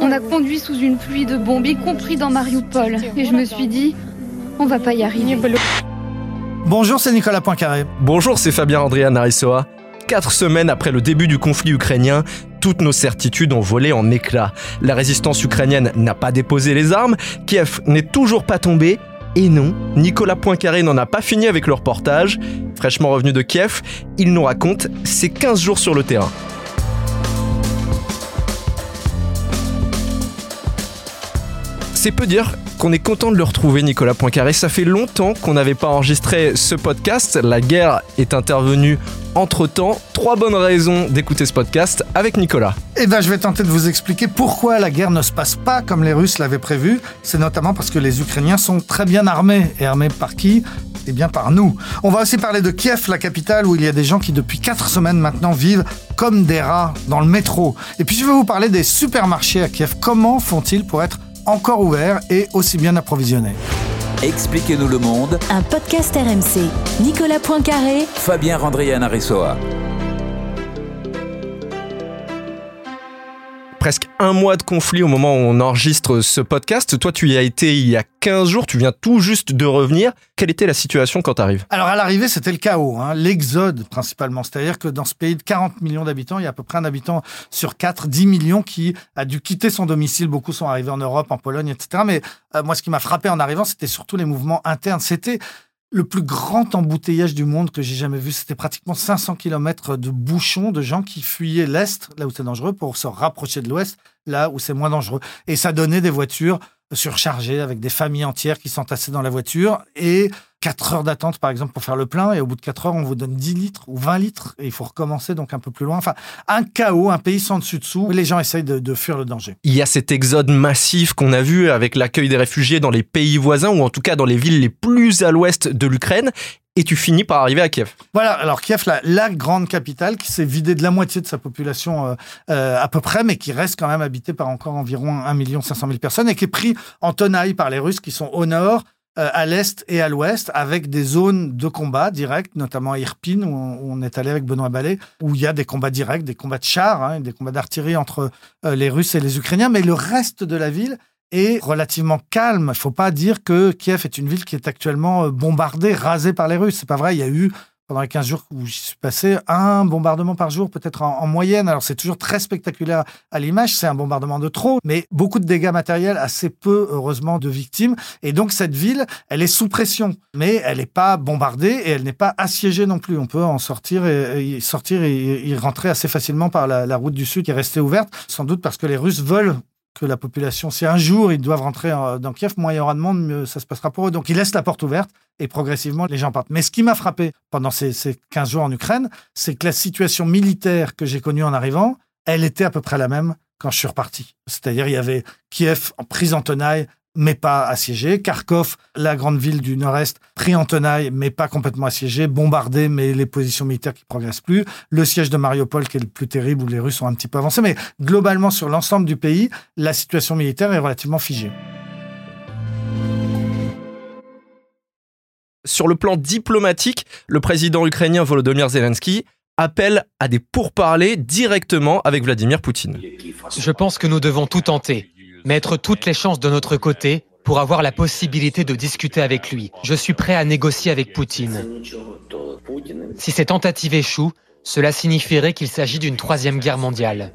On a conduit sous une pluie de bombes, y compris dans Mariupol. Et je me suis dit, on va pas y arriver. Bonjour, c'est Nicolas Poincaré. Bonjour, c'est Fabien Andrea Narissoa. Quatre semaines après le début du conflit ukrainien, toutes nos certitudes ont volé en éclats. La résistance ukrainienne n'a pas déposé les armes, Kiev n'est toujours pas tombé, et non, Nicolas Poincaré n'en a pas fini avec le reportage. Fraîchement revenu de Kiev, il nous raconte ses 15 jours sur le terrain. C'est peu dire qu'on est content de le retrouver, Nicolas Poincaré. Ça fait longtemps qu'on n'avait pas enregistré ce podcast. La guerre est intervenue entre-temps. Trois bonnes raisons d'écouter ce podcast avec Nicolas. Eh bien, je vais tenter de vous expliquer pourquoi la guerre ne se passe pas comme les Russes l'avaient prévu. C'est notamment parce que les Ukrainiens sont très bien armés. Et armés par qui? Eh bien par nous. On va aussi parler de Kiev, la capitale, où il y a des gens qui depuis quatre semaines maintenant vivent comme des rats dans le métro. Et puis je vais vous parler des supermarchés à Kiev. Comment font-ils pour être encore ouvert et aussi bien approvisionné. Expliquez-nous le monde. Un podcast RMC. Nicolas Poincaré. Fabien Randrian Aressoa. Un mois de conflit au moment où on enregistre ce podcast. Toi, tu y as été il y a 15 jours, tu viens tout juste de revenir. Quelle était la situation quand tu arrives Alors, à l'arrivée, c'était le chaos, hein. l'exode principalement. C'est-à-dire que dans ce pays de 40 millions d'habitants, il y a à peu près un habitant sur 4, 10 millions qui a dû quitter son domicile. Beaucoup sont arrivés en Europe, en Pologne, etc. Mais euh, moi, ce qui m'a frappé en arrivant, c'était surtout les mouvements internes. C'était le plus grand embouteillage du monde que j'ai jamais vu. C'était pratiquement 500 km de bouchons de gens qui fuyaient l'Est, là où c'est dangereux, pour se rapprocher de l'Ouest, là où c'est moins dangereux. Et ça donnait des voitures surchargées avec des familles entières qui s'entassaient dans la voiture et 4 heures d'attente, par exemple, pour faire le plein. Et au bout de 4 heures, on vous donne 10 litres ou 20 litres. Et il faut recommencer donc un peu plus loin. Enfin, un chaos, un pays sans dessus-dessous. Les gens essayent de, fuir le danger. Il y a cet exode massif qu'on a vu avec l'accueil des réfugiés dans les pays voisins, ou en tout cas dans les villes les plus à l'ouest de l'Ukraine et tu finis par arriver à Kiev. Voilà, alors Kiev, la, grande capitale qui s'est vidée de la moitié de sa population euh, euh, à peu près, mais qui reste quand même habitée par encore environ 1 500 000 personnes et qui est pris en tenaille par les Russes qui sont au nord, euh, à l'est et à l'ouest, avec des zones de combat directs, notamment à Irpin, où on, est allé avec Benoît Ballet, où il y a des combats directs, des combats de chars, hein, des combats d'artillerie entre les Russes et les Ukrainiens, mais le reste de la ville est relativement calme. Il ne faut pas dire que Kiev est une ville qui est actuellement euh, bombardée, rasée par les Russes. C'est pas vrai. Il y a eu pendant les 15 jours où j'y suis passé, un bombardement par jour, peut-être en, moyenne. Alors, c'est toujours très spectaculaire à l'image, c'est un bombardement de trop, mais beaucoup de dégâts matériels, assez peu, heureusement, de victimes. Et donc, cette ville, elle est sous pression, mais elle n'est pas bombardée et elle n'est pas assiégée non plus. On peut en sortir et, sortir et, y rentrer assez facilement par la route du Sud qui est restée ouverte, sans doute parce que les Russes veulent que la population, si un jour ils doivent rentrer dans Kiev, moins il y aura de monde, mieux ça se passera pour eux. Donc ils laissent la porte ouverte et progressivement les gens partent. Mais ce qui m'a frappé pendant ces, ces 15 jours en Ukraine, c'est que la situation militaire que j'ai connue en arrivant, elle était à peu près la même quand je suis reparti. C'est-à-dire il y avait Kiev en prise en tenaille mais pas assiégé. Kharkov, la grande ville du nord-est, pris en tenaille, mais pas complètement assiégé. Bombardé, mais les positions militaires qui progressent plus. Le siège de Mariupol, qui est le plus terrible, où les Russes ont un petit peu avancé. Mais globalement, sur l'ensemble du pays, la situation militaire est relativement figée. Sur le plan diplomatique, le président ukrainien Volodymyr Zelensky appelle à des pourparlers directement avec Vladimir Poutine. Je pense que nous devons tout tenter mettre toutes les chances de notre côté pour avoir la possibilité de discuter avec lui. Je suis prêt à négocier avec Poutine. Si ces tentatives échouent, cela signifierait qu'il s'agit d'une troisième guerre mondiale.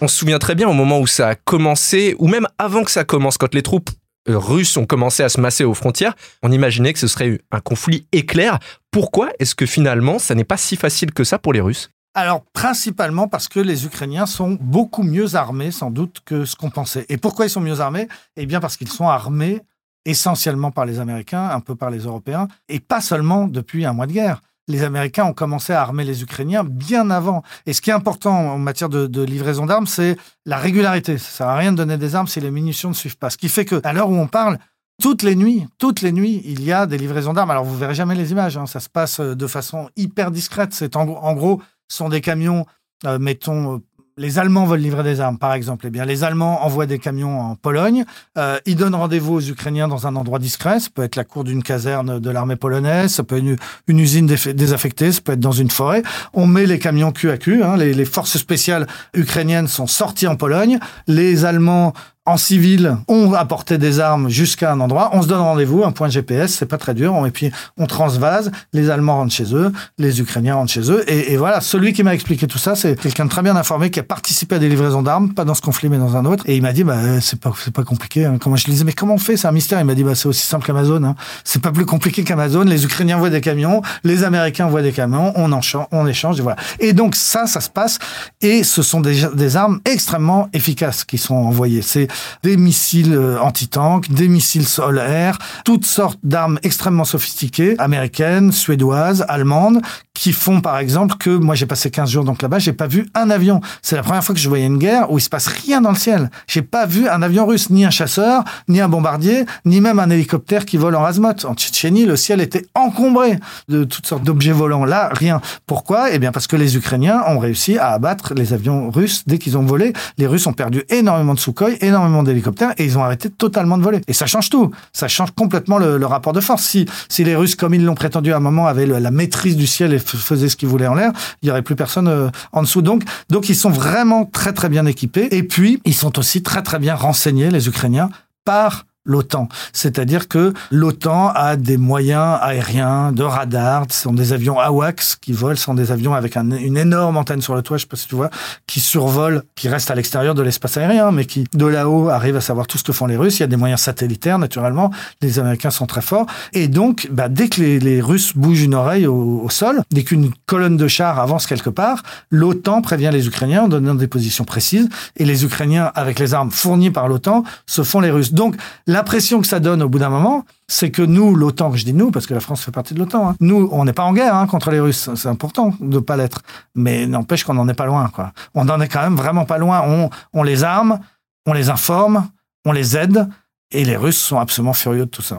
On se souvient très bien au moment où ça a commencé, ou même avant que ça commence, quand les troupes russes ont commencé à se masser aux frontières, on imaginait que ce serait un conflit éclair. Pourquoi est-ce que finalement, ça n'est pas si facile que ça pour les Russes? Alors, principalement parce que les Ukrainiens sont beaucoup mieux armés, sans doute, que ce qu'on pensait. Et pourquoi ils sont mieux armés? Eh bien, parce qu'ils sont armés essentiellement par les Américains, un peu par les Européens, et pas seulement depuis un mois de guerre. Les Américains ont commencé à armer les Ukrainiens bien avant. Et ce qui est important en matière de, livraison d'armes, c'est la régularité. Ça sert à rien de donner des armes si les munitions ne suivent pas. Ce qui fait que, à l'heure où on parle, toutes les nuits, toutes les nuits, il y a des livraisons d'armes. Alors, vous verrez jamais les images. Hein. Ça se passe de façon hyper discrète. C'est en gros sont des camions, euh, mettons, les Allemands veulent livrer des armes, par exemple, eh bien, les Allemands envoient des camions en Pologne. Euh, ils donnent rendez-vous aux Ukrainiens dans un endroit discret. Ça peut être la cour d'une caserne de l'armée polonaise, ça peut être une, une usine désaffectée, ça peut être dans une forêt. On met les camions cul à cul. Hein. Les, les forces spéciales ukrainiennes sont sorties en Pologne. Les Allemands en civil, on apportait des armes jusqu'à un endroit, on se donne rendez-vous, un point GPS, c'est pas très dur, et puis on transvase, les Allemands rentrent chez eux, les Ukrainiens rentrent chez eux, et, voilà, celui qui m'a expliqué tout ça, c'est quelqu'un de très bien informé qui a participé à des livraisons d'armes, pas dans ce conflit mais dans un autre, et il m'a dit, bah c'est pas c'est pas compliqué. Hein. Comment je disais, mais comment on fait? C'est un mystère. Il m'a dit, bah c'est aussi simple qu'Amazon. Hein. C'est pas plus compliqué qu'Amazon. Les Ukrainiens voient des camions, les Américains voient des camions, on en on échange, et voilà. Et donc ça, ça se passe, et ce sont des, des armes extrêmement efficaces qui sont envoyées. C'est des missiles euh, anti-tank, des missiles sol-air, toutes sortes d'armes extrêmement sophistiquées, américaines, suédoises, allemandes, qui font par exemple que moi j'ai passé 15 jours donc là-bas, j'ai pas vu un avion. C'est la première fois que je voyais une guerre où il se passe rien dans le ciel. J'ai pas vu un avion russe, ni un chasseur, ni un bombardier, ni même un hélicoptère qui vole en azimuth. En Tchétchénie, le ciel était encombré de toutes sortes d'objets volants. Là, rien. Pourquoi? Eh bien parce que les Ukrainiens ont réussi à abattre les avions russes dès qu'ils ont volé. Les Russes ont perdu énormément de Sukhoi, énormément d'hélicoptères et ils ont arrêté totalement de voler. Et ça change tout. Ça change complètement le, rapport de force. Si, si les Russes, comme ils l'ont prétendu à un moment, avaient la maîtrise du ciel faisaient ce qu'ils voulaient en l'air, il y aurait plus personne euh, en dessous. Donc, donc ils sont vraiment très très bien équipés. Et puis, ils sont aussi très très bien renseignés, les Ukrainiens, par l'OTAN. C'est-à-dire que l'OTAN a des moyens aériens, de radar, ce sont des avions AWACS qui volent, ce sont des avions avec une énorme antenne sur le toit, je sais pas si tu vois, qui survolent, qui restent à l'extérieur de l'espace aérien, mais qui de là-haut arrivent à savoir tout ce que font les Russes. Il y a des moyens satellitaires, naturellement. Les Américains sont très forts. Et donc, bah, dès que les, Russes bougent une oreille au, sol, dès qu'une colonne de chars avance quelque part, l'OTAN prévient les Ukrainiens en donnant des positions précises, et les Ukrainiens, avec les armes fournies par l'OTAN, se font les Russes. Donc, L'impression que ça donne au bout d'un moment, c'est que nous, l'OTAN, je dis nous, parce que la France fait partie de l'OTAN, hein, nous, on n'est pas en guerre hein, contre les Russes. C'est important de ne pas l'être. Mais n'empêche qu'on n'en est pas loin. On n'en est quand même vraiment pas loin. On, on les arme, on les informe, on les aide, et les Russes sont absolument furieux de tout ça.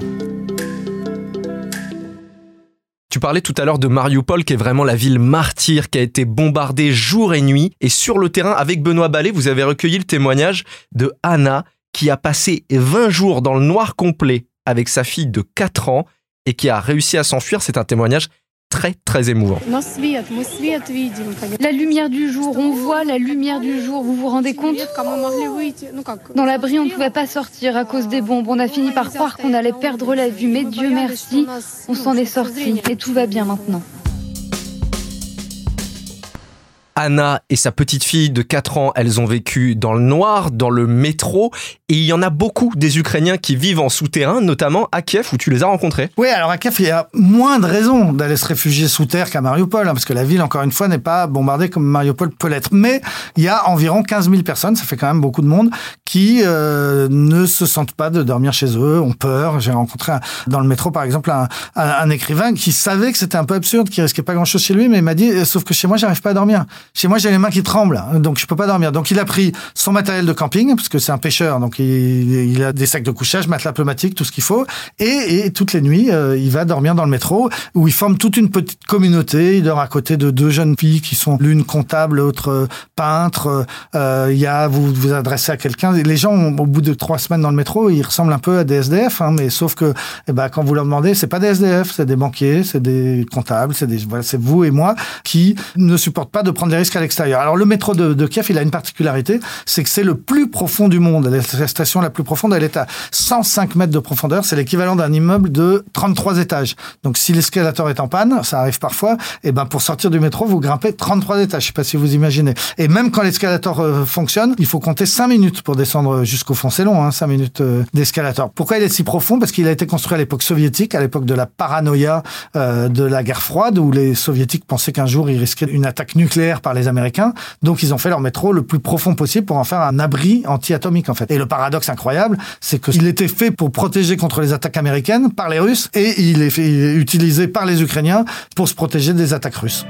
Tu parlais tout à l'heure de Mariupol, qui est vraiment la ville martyre, qui a été bombardée jour et nuit. Et sur le terrain, avec Benoît Ballet, vous avez recueilli le témoignage de Anna, qui a passé 20 jours dans le noir complet avec sa fille de 4 ans et qui a réussi à s'enfuir. C'est un témoignage très très émouvant. La lumière du jour, on voit la lumière du jour, vous vous rendez compte? Dans l'abri, on ne pouvait pas sortir à cause des bombes. On a fini par croire qu'on allait perdre la vue, mais Dieu merci, on s'en est sorti et tout va bien maintenant. Anna et sa petite fille de 4 ans, elles ont vécu dans le noir, dans le métro, et il y en a beaucoup des Ukrainiens qui vivent en souterrain, notamment à Kiev, où tu les as rencontrés. Oui, alors à Kiev, il y a moins de raisons d'aller se réfugier sous terre qu'à Mariupol, hein, parce que la ville, encore une fois, n'est pas bombardée comme Mariupol peut l'être. Mais il y a environ 15 000 personnes, ça fait quand même beaucoup de monde, qui euh, ne se sentent pas de dormir chez eux, ont peur. J'ai rencontré dans le métro, par exemple, un, un écrivain qui savait que c'était un peu absurde, qui risquait pas grand-chose chez lui, mais il m'a dit, sauf que chez moi, j'arrive pas à dormir. Chez moi, j'ai les mains qui tremblent, donc je peux pas dormir. Donc il a pris son matériel de camping, parce que c'est un pêcheur, donc il, a des sacs de couchage, matelas pneumatique, tout ce qu'il faut. Et, toutes les nuits, euh, il va dormir dans le métro, où il forme toute une petite communauté. Il dort à côté de deux jeunes filles qui sont l'une comptable, l'autre euh, peintre. Euh, il y a, vous vous adressez à quelqu'un. Les gens, au bout de trois semaines dans le métro, ils ressemblent un peu à des SDF, hein, mais sauf que, eh ben, quand vous leur demandez, c'est pas des SDF, c'est des banquiers, c'est des comptables, c'est des, voilà, c'est vous et moi qui ne supportent pas de prendre des risques alors le métro de, Kiev, il a une particularité, c'est que c'est le plus profond du monde. La station la plus profonde, elle est à 105 mètres de profondeur. C'est l'équivalent d'un immeuble de 33 étages. Donc si l'escalator est en panne, ça arrive parfois, et eh ben pour sortir du métro, vous grimpez 33 étages. Je sais pas si vous imaginez. Et même quand l'escalator euh, fonctionne, il faut compter 5 minutes pour descendre jusqu'au fond. C'est long, hein, 5 minutes euh, d'escalator. Pourquoi il est si profond? Parce qu'il a été construit à l'époque soviétique, à l'époque de la paranoïa euh, de la guerre froide, où les soviétiques pensaient qu'un jour ils risquaient une attaque nucléaire par les Américains donc ils ont fait leur métro le plus profond possible pour en faire un abri anti-atomique en fait. Et le paradoxe incroyable, c'est qu'il était fait pour protéger contre les attaques américaines par les Russes et il est, fait, utilisé par les Ukrainiens pour se protéger des attaques russes.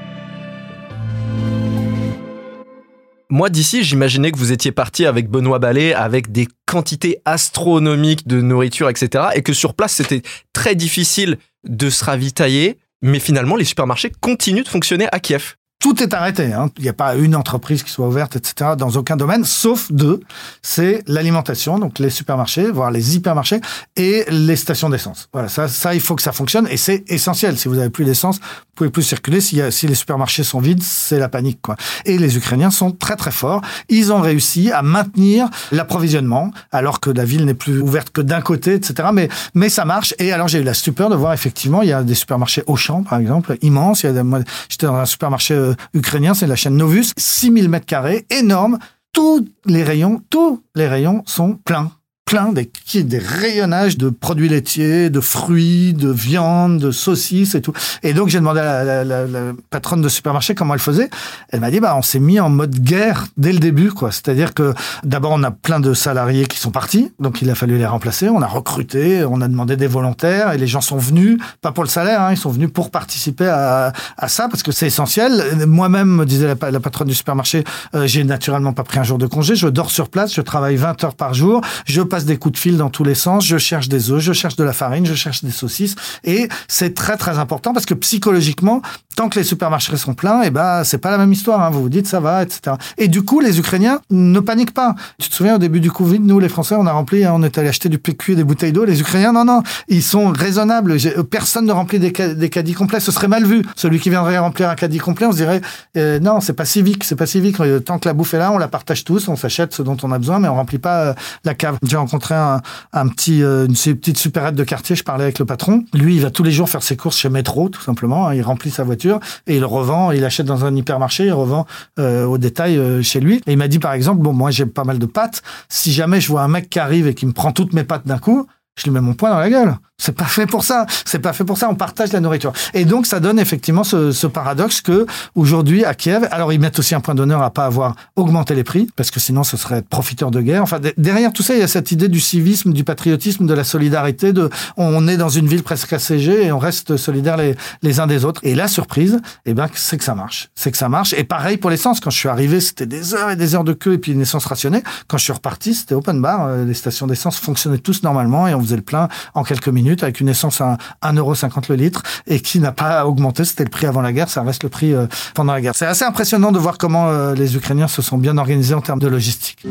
Moi, d'ici, j'imaginais que vous étiez parti avec Benoît Ballet avec des quantités astronomiques de nourriture, etc. Et que sur place, c'était très difficile de se ravitailler. Mais finalement, les supermarchés continuent de fonctionner à Kiev. Tout est arrêté. Hein. Il n'y a pas une entreprise qui soit ouverte, etc. dans aucun domaine, sauf deux. C'est l'alimentation, donc les supermarchés, voire les hypermarchés, et les stations d'essence. Voilà, ça, ça, il faut que ça fonctionne, et c'est essentiel. Si vous avez plus d'essence, pouvez plus circuler. Si, les supermarchés sont vides, c'est la panique. Et les Ukrainiens sont très très forts. Ils ont réussi à maintenir l'approvisionnement, alors que la ville n'est plus ouverte que d'un côté, etc. Mais ça marche. Et alors j'ai eu la stupeur de voir effectivement, il y a des supermarchés Auchan, par exemple, immenses. Il y a j'étais dans un supermarché euh, ukrainien, c'est la chaîne Novus, 6000 mètres carrés, énorme. Tous les rayons, tous les rayons sont pleins plein des, des rayonnages de produits laitiers, de fruits, de viande, de saucisses et tout. Et donc j'ai demandé à la, la, la, patronne de supermarché comment elle faisait. Elle m'a dit bah on s'est mis en mode guerre dès le début quoi. C'est-à-dire que d'abord on a plein de salariés qui sont partis, donc il a fallu les remplacer. On a recruté, on a demandé des volontaires et les gens sont venus pas pour le salaire, hein, ils sont venus pour participer à, à ça parce que c'est essentiel. Moi-même me disait la, patronne du supermarché, euh, j'ai naturellement pas pris un jour de congé, je dors sur place, je travaille 20 heures par jour, je passe des coups de fil dans tous les sens, je cherche des œufs, je cherche de la farine, je cherche des saucisses. Et c'est très très important parce que psychologiquement, tant que les supermarchés sont pleins, et eh ben c'est pas la même histoire. Hein. Vous vous dites ça va, etc. Et du coup, les Ukrainiens ne paniquent pas. Tu te souviens au début du Covid, nous les Français, on a rempli, hein, on est allé acheter du PQ et des bouteilles d'eau. Les Ukrainiens, non non, ils sont raisonnables. Personne ne remplit des, caddies complets. Ce serait mal vu. Celui qui viendrait remplir un caddie complet, on se dirait euh, non, c'est pas civique, c'est pas civique. Tant que la bouffe est là, on la partage tous, on s'achète ce dont on a besoin, mais on remplit pas euh, la cave rencontré un, petit, euh, une petite supérette de quartier. Je parlais avec le patron. Lui, il va tous les jours faire ses courses chez Métro, tout simplement. Hein. Il remplit sa voiture et il revend. Il achète dans un hypermarché, il revend euh, au détail euh, chez lui. Et il m'a dit par exemple, bon, moi j'ai pas mal de pâtes. Si jamais je vois un mec qui arrive et qui me prend toutes mes pâtes d'un coup, je lui mets mon poing dans la gueule. C'est pas fait pour ça. C'est pas fait pour ça. On partage la nourriture. Et donc, ça donne effectivement ce, ce paradoxe que aujourd'hui à Kiev, alors ils mettent aussi un point d'honneur à pas avoir augmenté les prix parce que sinon ce serait profiteur de guerre. Enfin, derrière tout ça, il y a cette idée du civisme, du patriotisme, de la solidarité. De, on est dans une ville presque assiégée et on reste solidaires les, les uns des autres. Et la surprise, eh ben, c'est que ça marche. C'est que ça marche. Et pareil pour l'essence. Quand je suis arrivé, c'était des heures et des heures de queue et puis une essence rationnée. Quand je suis reparti, c'était open bar. Euh, les stations d'essence fonctionnaient tous normalement et on faisait le plein en quelques minutes avec une essence à 1,50€ le litre et qui n'a pas augmenté. C'était le prix avant la guerre, ça reste le prix euh, pendant la guerre. C'est assez impressionnant de voir comment euh, les Ukrainiens se sont bien organisés en termes de logistique.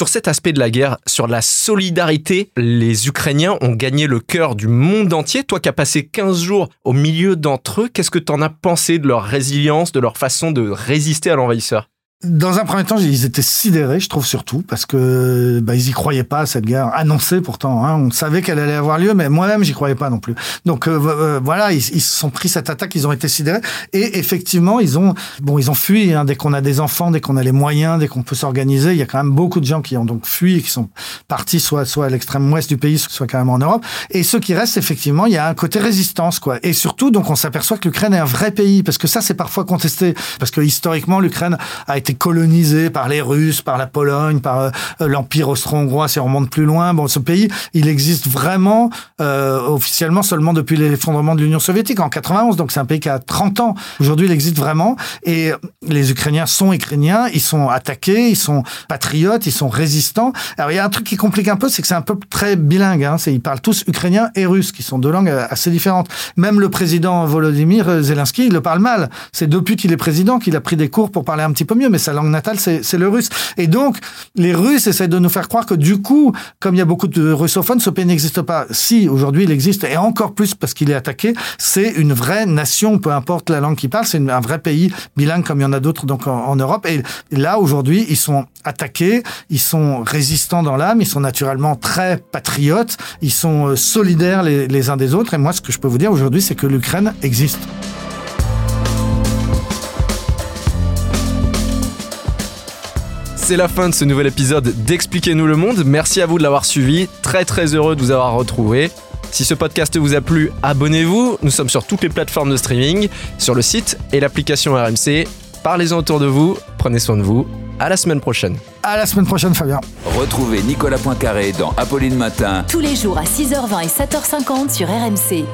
Sur cet aspect de la guerre, sur la solidarité, les Ukrainiens ont gagné le cœur du monde entier. Toi qui as passé 15 jours au milieu d'entre eux, qu'est-ce que tu en as pensé de leur résilience, de leur façon de résister à l'envahisseur? Dans un premier temps, ils étaient sidérés, je trouve surtout, parce que bah, ils y croyaient pas cette guerre annoncée pourtant. Hein, on savait qu'elle allait avoir lieu, mais moi-même j'y croyais pas non plus. Donc euh, euh, voilà, ils, se sont pris cette attaque, ils ont été sidérés, et effectivement ils ont bon ils ont fui. Hein, dès qu'on a des enfants, dès qu'on a les moyens, dès qu'on peut s'organiser, il y a quand même beaucoup de gens qui ont donc fui et qui sont partis soit soit à l'extrême ouest du pays, soit carrément en Europe. Et ceux qui restent, effectivement, il y a un côté résistance quoi. Et surtout donc on s'aperçoit que l'Ukraine est un vrai pays, parce que ça c'est parfois contesté, parce que historiquement l'Ukraine a été colonisé par les Russes, par la Pologne, par euh, l'Empire austro-hongrois, si on remonte plus loin. Bon, ce pays, il existe vraiment euh, officiellement seulement depuis l'effondrement de l'Union soviétique en 91. Donc c'est un pays qui a 30 ans. Aujourd'hui, il existe vraiment. Et les Ukrainiens sont ukrainiens, ils sont attaqués, ils sont patriotes, ils sont résistants. Alors il y a un truc qui complique un peu, c'est que c'est un peuple très bilingue. Hein. Ils parlent tous ukrainien et russe, qui sont deux langues euh, assez différentes. Même le président Volodymyr Zelensky, il le parle mal. C'est depuis qu'il est président qu'il a pris des cours pour parler un petit peu mieux, mais sa langue natale, c'est le russe. Et donc, les Russes essaient de nous faire croire que du coup, comme il y a beaucoup de russophones, ce pays n'existe pas. Si, aujourd'hui, il existe, et encore plus parce qu'il est attaqué, c'est une vraie nation, peu importe la langue qu'il parle, c'est un vrai pays bilingue comme il y en a d'autres en, Europe. Et là, aujourd'hui, ils sont attaqués, ils sont résistants dans l'âme, ils sont naturellement très patriotes, ils sont euh, solidaires les uns des autres. Et moi, ce que je peux vous dire aujourd'hui, c'est que l'Ukraine existe. C'est la fin de ce nouvel épisode d'Expliquez-nous le monde. Merci à vous de l'avoir suivi. Très très heureux de vous avoir retrouvé. Si ce podcast vous a plu, abonnez-vous. Nous sommes sur toutes les plateformes de streaming, sur le site et l'application RMC. Parlez-en autour de vous. Prenez soin de vous. À la semaine prochaine. À la semaine prochaine, Fabien. Retrouvez Nicolas Poincaré dans Apolline Matin. Tous les jours à 6h20 et 7h50 sur RMC.